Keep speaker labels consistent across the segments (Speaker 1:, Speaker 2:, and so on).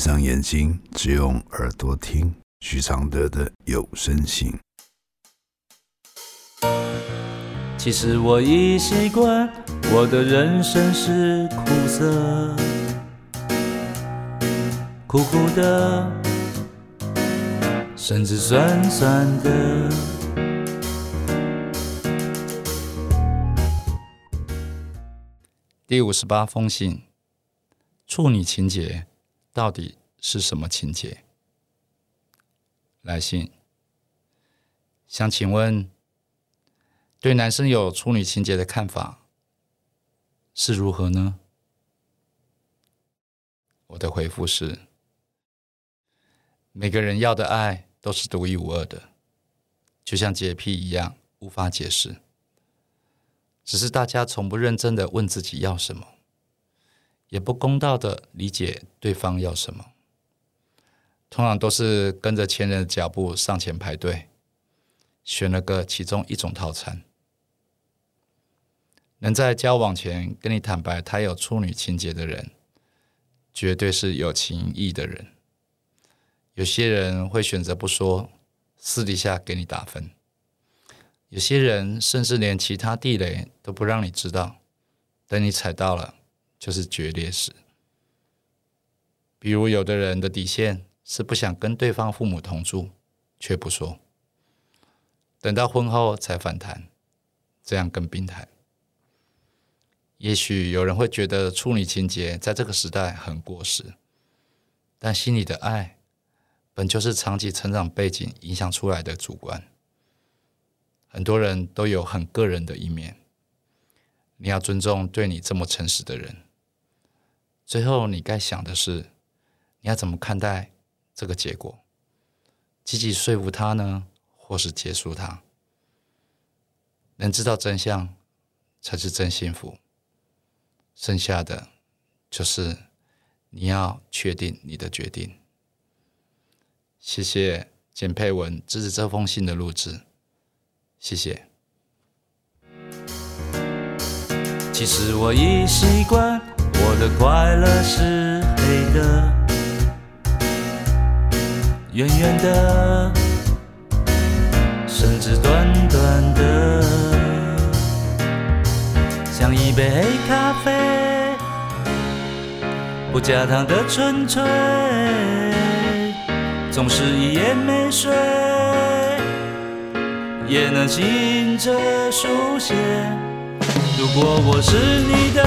Speaker 1: 闭上眼睛，只用耳朵听许常德的有声信。
Speaker 2: 其实我已习惯，我的人生是苦涩，苦苦的，甚至酸酸的。第五十八封信，处女情节到底是什么情节？来信，想请问。对男生有处女情节的看法是如何呢？我的回复是：每个人要的爱都是独一无二的，就像洁癖一样无法解释。只是大家从不认真的问自己要什么，也不公道的理解对方要什么，通常都是跟着前人的脚步上前排队，选了个其中一种套餐。能在交往前跟你坦白他有处女情节的人，绝对是有情义的人。有些人会选择不说，私底下给你打分；有些人甚至连其他地雷都不让你知道，等你踩到了就是决裂时。比如，有的人的底线是不想跟对方父母同住，却不说，等到婚后才反弹，这样更病态。也许有人会觉得处女情节在这个时代很过时，但心里的爱本就是长期成长背景影响出来的主观。很多人都有很个人的一面，你要尊重对你这么诚实的人。最后，你该想的是，你要怎么看待这个结果？积极说服他呢，或是结束他？能知道真相，才是真幸福。剩下的就是你要确定你的决定。谢谢简佩文支持这封信的录制，谢谢。其实我已习惯，我的快乐是黑的，圆圆的，甚至短短的。像一杯黑咖啡，不加糖的纯粹，总是一夜没睡，也能醒着书写。如果我是你的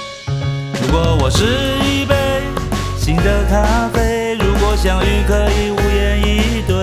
Speaker 2: 如果我是一杯新的咖啡，如果相遇可以无言以对，